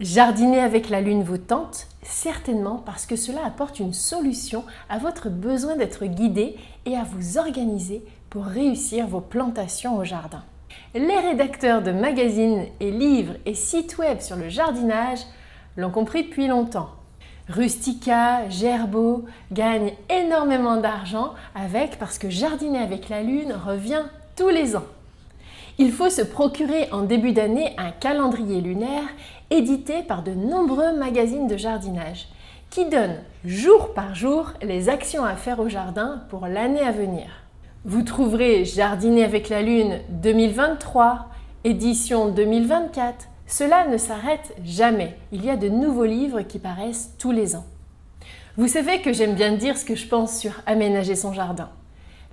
Jardiner avec la lune vous tente Certainement parce que cela apporte une solution à votre besoin d'être guidé et à vous organiser pour réussir vos plantations au jardin. Les rédacteurs de magazines et livres et sites web sur le jardinage l'ont compris depuis longtemps. Rustica, Gerbeau gagnent énormément d'argent avec parce que jardiner avec la lune revient tous les ans. Il faut se procurer en début d'année un calendrier lunaire édité par de nombreux magazines de jardinage qui donne jour par jour les actions à faire au jardin pour l'année à venir. Vous trouverez Jardiner avec la Lune 2023, édition 2024. Cela ne s'arrête jamais. Il y a de nouveaux livres qui paraissent tous les ans. Vous savez que j'aime bien dire ce que je pense sur aménager son jardin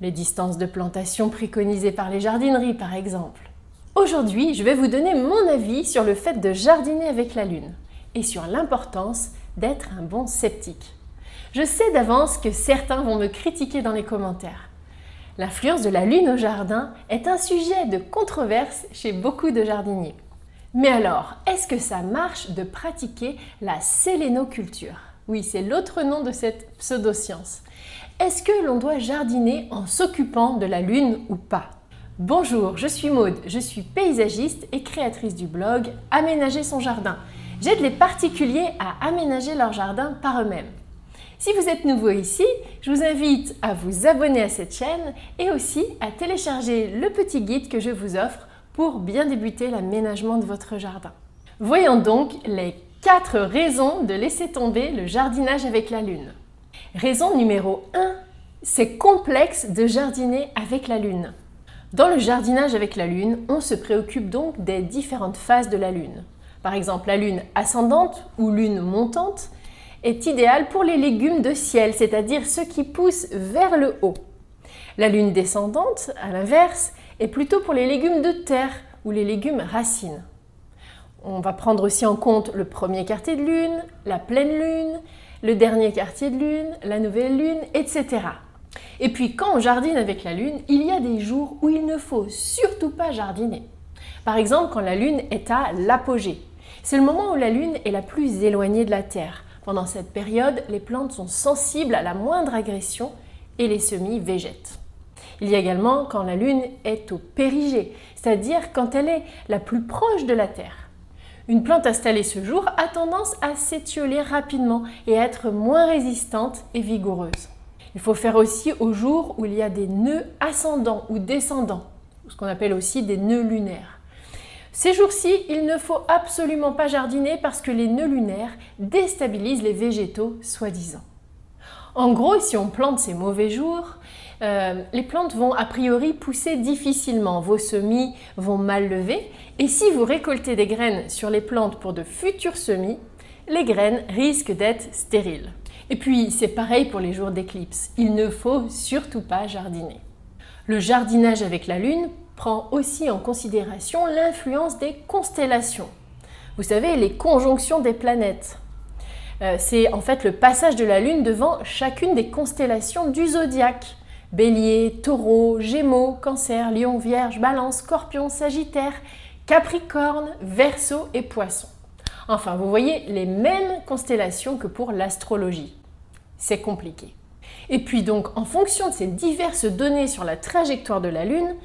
les distances de plantation préconisées par les jardineries par exemple. Aujourd'hui, je vais vous donner mon avis sur le fait de jardiner avec la lune et sur l'importance d'être un bon sceptique. Je sais d'avance que certains vont me critiquer dans les commentaires. L'influence de la lune au jardin est un sujet de controverse chez beaucoup de jardiniers. Mais alors, est-ce que ça marche de pratiquer la sélénoculture? Oui, c'est l'autre nom de cette pseudoscience. Est-ce que l'on doit jardiner en s'occupant de la lune ou pas? Bonjour, je suis Maude, je suis paysagiste et créatrice du blog Aménager son jardin. J'aide les particuliers à aménager leur jardin par eux-mêmes. Si vous êtes nouveau ici, je vous invite à vous abonner à cette chaîne et aussi à télécharger le petit guide que je vous offre pour bien débuter l'aménagement de votre jardin. Voyons donc les 4 raisons de laisser tomber le jardinage avec la lune. Raison numéro 1, c'est complexe de jardiner avec la Lune. Dans le jardinage avec la Lune, on se préoccupe donc des différentes phases de la Lune. Par exemple, la Lune ascendante ou Lune montante est idéale pour les légumes de ciel, c'est-à-dire ceux qui poussent vers le haut. La Lune descendante, à l'inverse, est plutôt pour les légumes de terre ou les légumes racines. On va prendre aussi en compte le premier quartier de lune, la pleine lune, le dernier quartier de lune, la nouvelle lune, etc. Et puis quand on jardine avec la lune, il y a des jours où il ne faut surtout pas jardiner. Par exemple quand la lune est à l'apogée. C'est le moment où la lune est la plus éloignée de la Terre. Pendant cette période, les plantes sont sensibles à la moindre agression et les semis végètent. Il y a également quand la lune est au périgée, c'est-à-dire quand elle est la plus proche de la Terre. Une plante installée ce jour a tendance à s'étioler rapidement et à être moins résistante et vigoureuse. Il faut faire aussi au jour où il y a des nœuds ascendants ou descendants, ce qu'on appelle aussi des nœuds lunaires. Ces jours-ci, il ne faut absolument pas jardiner parce que les nœuds lunaires déstabilisent les végétaux, soi-disant. En gros, si on plante ces mauvais jours, euh, les plantes vont a priori pousser difficilement, vos semis vont mal lever, et si vous récoltez des graines sur les plantes pour de futurs semis, les graines risquent d'être stériles. Et puis c'est pareil pour les jours d'éclipse, il ne faut surtout pas jardiner. Le jardinage avec la Lune prend aussi en considération l'influence des constellations. Vous savez, les conjonctions des planètes. Euh, c'est en fait le passage de la Lune devant chacune des constellations du zodiaque. Bélier, Taureau, Gémeaux, Cancer, Lion, Vierge, Balance, Scorpion, Sagittaire, Capricorne, Verseau et Poisson. Enfin, vous voyez les mêmes constellations que pour l'astrologie. C'est compliqué. Et puis donc, en fonction de ces diverses données sur la trajectoire de la Lune,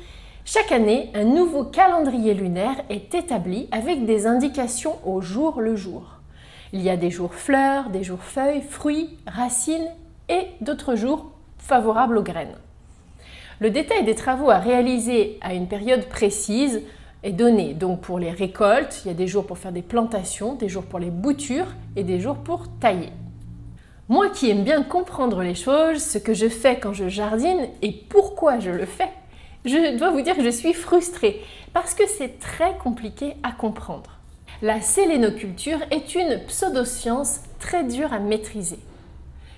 chaque année, un nouveau calendrier lunaire est établi avec des indications au jour le jour. Il y a des jours fleurs, des jours feuilles, fruits, racines et d'autres jours favorable aux graines. Le détail des travaux à réaliser à une période précise est donné. Donc pour les récoltes, il y a des jours pour faire des plantations, des jours pour les boutures et des jours pour tailler. Moi qui aime bien comprendre les choses, ce que je fais quand je jardine et pourquoi je le fais, je dois vous dire que je suis frustrée parce que c'est très compliqué à comprendre. La sélénoculture est une pseudoscience très dure à maîtriser.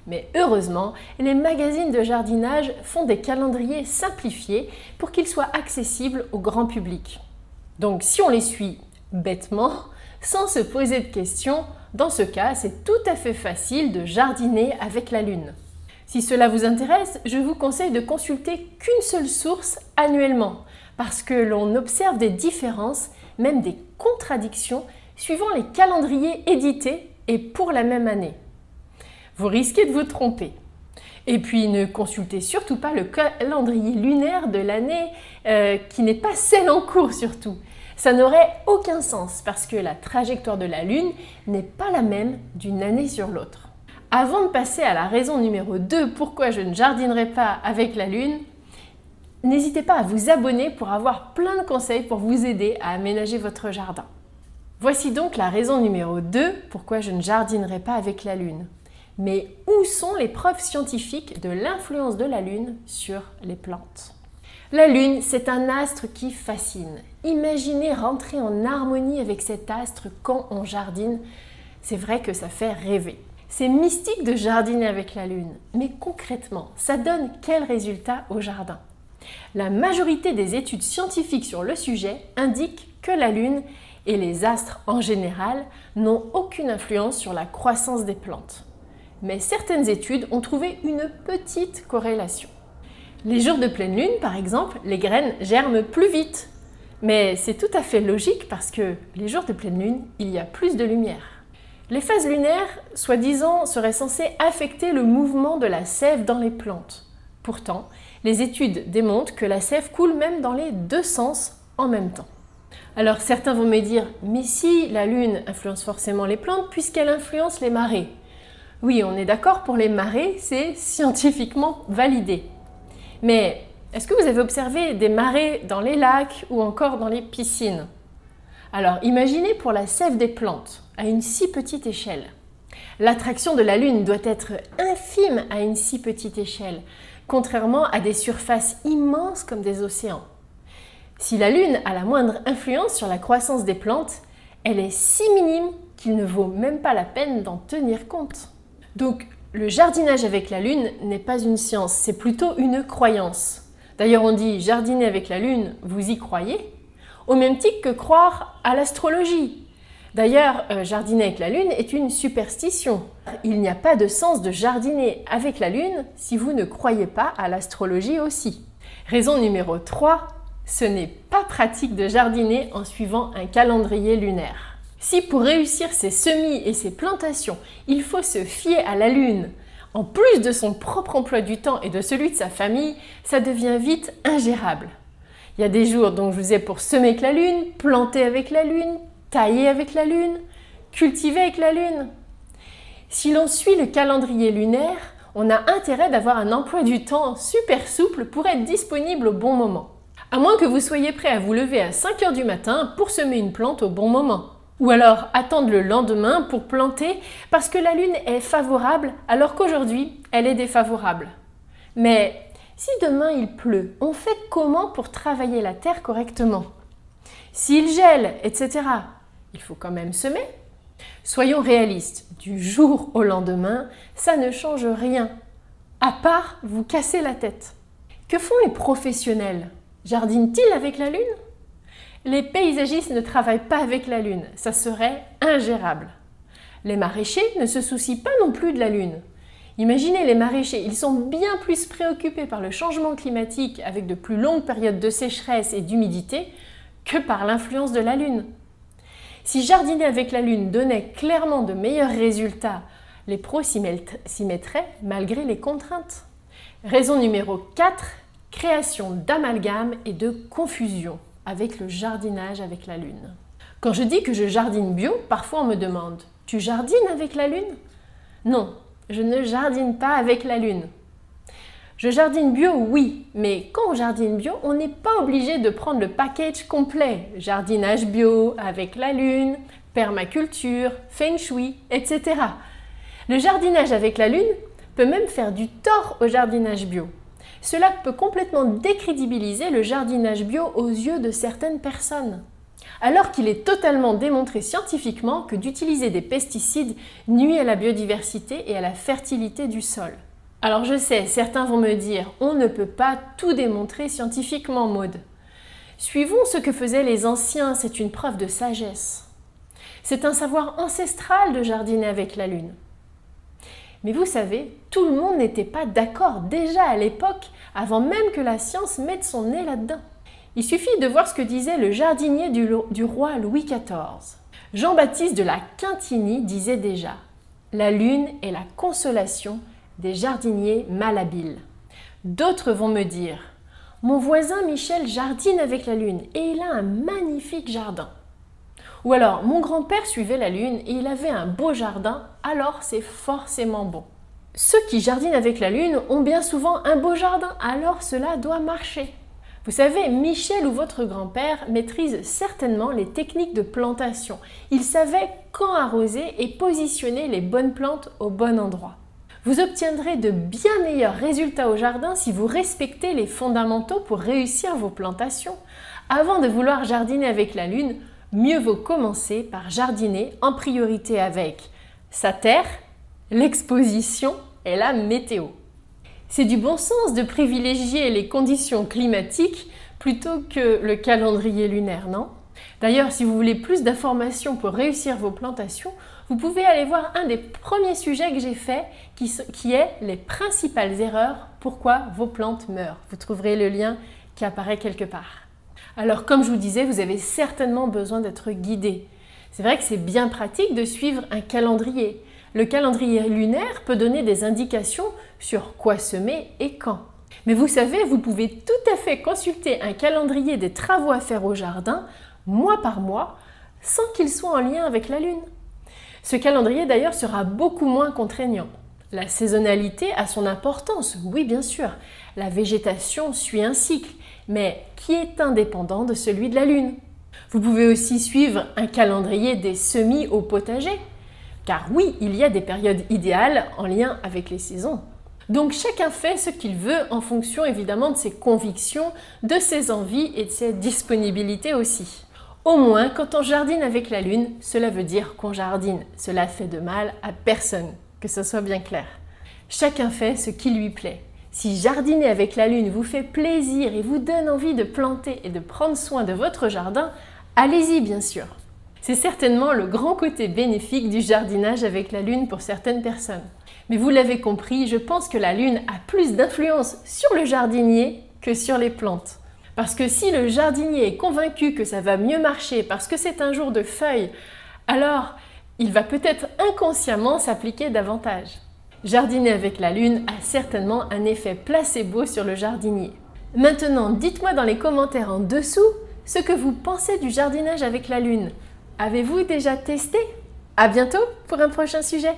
Mais heureusement, les magazines de jardinage font des calendriers simplifiés pour qu'ils soient accessibles au grand public. Donc si on les suit bêtement, sans se poser de questions, dans ce cas, c'est tout à fait facile de jardiner avec la Lune. Si cela vous intéresse, je vous conseille de consulter qu'une seule source annuellement, parce que l'on observe des différences, même des contradictions suivant les calendriers édités et pour la même année. Vous risquez de vous tromper. Et puis ne consultez surtout pas le calendrier lunaire de l'année euh, qui n'est pas celle en cours surtout. Ça n'aurait aucun sens parce que la trajectoire de la Lune n'est pas la même d'une année sur l'autre. Avant de passer à la raison numéro 2 pourquoi je ne jardinerai pas avec la Lune, n'hésitez pas à vous abonner pour avoir plein de conseils pour vous aider à aménager votre jardin. Voici donc la raison numéro 2 pourquoi je ne jardinerai pas avec la Lune. Mais où sont les preuves scientifiques de l'influence de la Lune sur les plantes? La Lune, c'est un astre qui fascine. Imaginez rentrer en harmonie avec cet astre quand on jardine. C'est vrai que ça fait rêver. C'est mystique de jardiner avec la Lune, mais concrètement, ça donne quel résultat au jardin? La majorité des études scientifiques sur le sujet indiquent que la Lune et les astres en général n'ont aucune influence sur la croissance des plantes mais certaines études ont trouvé une petite corrélation. Les jours de pleine lune, par exemple, les graines germent plus vite. Mais c'est tout à fait logique parce que les jours de pleine lune, il y a plus de lumière. Les phases lunaires, soi-disant, seraient censées affecter le mouvement de la sève dans les plantes. Pourtant, les études démontrent que la sève coule même dans les deux sens en même temps. Alors certains vont me dire, mais si la lune influence forcément les plantes puisqu'elle influence les marées, oui, on est d'accord pour les marées, c'est scientifiquement validé. Mais est-ce que vous avez observé des marées dans les lacs ou encore dans les piscines? Alors imaginez pour la sève des plantes à une si petite échelle. L'attraction de la Lune doit être infime à une si petite échelle, contrairement à des surfaces immenses comme des océans. Si la Lune a la moindre influence sur la croissance des plantes, elle est si minime qu'il ne vaut même pas la peine d'en tenir compte. Donc le jardinage avec la lune n'est pas une science, c'est plutôt une croyance. D'ailleurs on dit jardiner avec la lune, vous y croyez Au même titre que croire à l'astrologie. D'ailleurs, euh, jardiner avec la lune est une superstition. Il n'y a pas de sens de jardiner avec la lune si vous ne croyez pas à l'astrologie aussi. Raison numéro 3, ce n'est pas pratique de jardiner en suivant un calendrier lunaire. Si pour réussir ses semis et ses plantations, il faut se fier à la Lune, en plus de son propre emploi du temps et de celui de sa famille, ça devient vite ingérable. Il y a des jours dont je vous ai pour semer avec la Lune, planter avec la Lune, tailler avec la Lune, cultiver avec la Lune. Si l'on suit le calendrier lunaire, on a intérêt d'avoir un emploi du temps super souple pour être disponible au bon moment. À moins que vous soyez prêt à vous lever à 5 heures du matin pour semer une plante au bon moment. Ou alors attendre le lendemain pour planter parce que la Lune est favorable alors qu'aujourd'hui elle est défavorable. Mais si demain il pleut, on fait comment pour travailler la terre correctement? S'il gèle, etc., il faut quand même semer. Soyons réalistes, du jour au lendemain, ça ne change rien, à part vous casser la tête. Que font les professionnels? Jardinent-ils avec la Lune? Les paysagistes ne travaillent pas avec la Lune, ça serait ingérable. Les maraîchers ne se soucient pas non plus de la Lune. Imaginez les maraîchers, ils sont bien plus préoccupés par le changement climatique avec de plus longues périodes de sécheresse et d'humidité que par l'influence de la Lune. Si jardiner avec la Lune donnait clairement de meilleurs résultats, les pros s'y mettraient malgré les contraintes. Raison numéro 4, création d'amalgame et de confusion avec le jardinage avec la lune. Quand je dis que je jardine bio, parfois on me demande Tu jardines avec la lune? Non, je ne jardine pas avec la lune. Je jardine bio, oui, mais quand on jardine bio, on n'est pas obligé de prendre le package complet. Jardinage bio avec la lune, permaculture, feng shui, etc. Le jardinage avec la lune peut même faire du tort au jardinage bio. Cela peut complètement décrédibiliser le jardinage bio aux yeux de certaines personnes. Alors qu'il est totalement démontré scientifiquement que d'utiliser des pesticides nuit à la biodiversité et à la fertilité du sol. Alors je sais, certains vont me dire, on ne peut pas tout démontrer scientifiquement, Maude. Suivons ce que faisaient les anciens, c'est une preuve de sagesse. C'est un savoir ancestral de jardiner avec la lune. Mais vous savez, tout le monde n'était pas d'accord déjà à l'époque, avant même que la science mette son nez là-dedans. Il suffit de voir ce que disait le jardinier du, roi Louis XIV. Jean-Baptiste de la Quintigny disait déjà La lune est la consolation des jardiniers malhabiles. D'autres vont me dire Mon voisin Michel jardine avec la lune et il a un magnifique jardin. Ou alors, mon grand-père suivait la lune et il avait un beau jardin, alors c'est forcément bon. Ceux qui jardinent avec la lune ont bien souvent un beau jardin, alors cela doit marcher. Vous savez, Michel ou votre grand-père maîtrise certainement les techniques de plantation. Il savait quand arroser et positionner les bonnes plantes au bon endroit. Vous obtiendrez de bien meilleurs résultats au jardin si vous respectez les fondamentaux pour réussir vos plantations. Avant de vouloir jardiner avec la lune, mieux vaut commencer par jardiner en priorité avec sa terre, l'exposition et la météo. C'est du bon sens de privilégier les conditions climatiques plutôt que le calendrier lunaire, non? D'ailleurs, si vous voulez plus d'informations pour réussir vos plantations, vous pouvez aller voir un des premiers sujets que j'ai fait qui, qui, est les principales erreurs pourquoi vos plantes meurent. Vous trouverez le lien qui apparaît quelque part. Alors comme je vous disais, vous avez certainement besoin d'être guidé. C'est vrai que c'est bien pratique de suivre un calendrier. Le calendrier lunaire peut donner des indications sur quoi semer et quand. Mais vous savez, vous pouvez tout à fait consulter un calendrier des travaux à faire au jardin, mois par mois, sans qu'il soit en lien avec la Lune. Ce calendrier d'ailleurs sera beaucoup moins contraignant. La saisonnalité a son importance, oui bien sûr. La végétation suit un cycle, mais qui est indépendant de celui de la Lune. Vous pouvez aussi suivre un calendrier des semis au potager, car oui, il y a des périodes idéales en lien avec les saisons. Donc chacun fait ce qu'il veut en fonction évidemment de ses convictions, de ses envies et de ses disponibilités aussi. Au moins, quand on jardine avec la lune, cela veut dire qu'on jardine. Cela fait de mal à personne, que ce soit bien clair. Chacun fait ce qui lui plaît. Si jardiner avec la lune vous fait plaisir et vous donne envie de planter et de prendre soin de votre jardin, allez-y bien sûr. C'est certainement le grand côté bénéfique du jardinage avec la lune pour certaines personnes. Mais vous l'avez compris, je pense que la lune a plus d'influence sur le jardinier que sur les plantes. Parce que si le jardinier est convaincu que ça va mieux marcher parce que c'est un jour de feuilles, alors il va peut-être inconsciemment s'appliquer davantage. Jardiner avec la lune a certainement un effet placebo sur le jardinier. Maintenant, dites-moi dans les commentaires en dessous ce que vous pensez du jardinage avec la lune. Avez-vous déjà testé? À bientôt pour un prochain sujet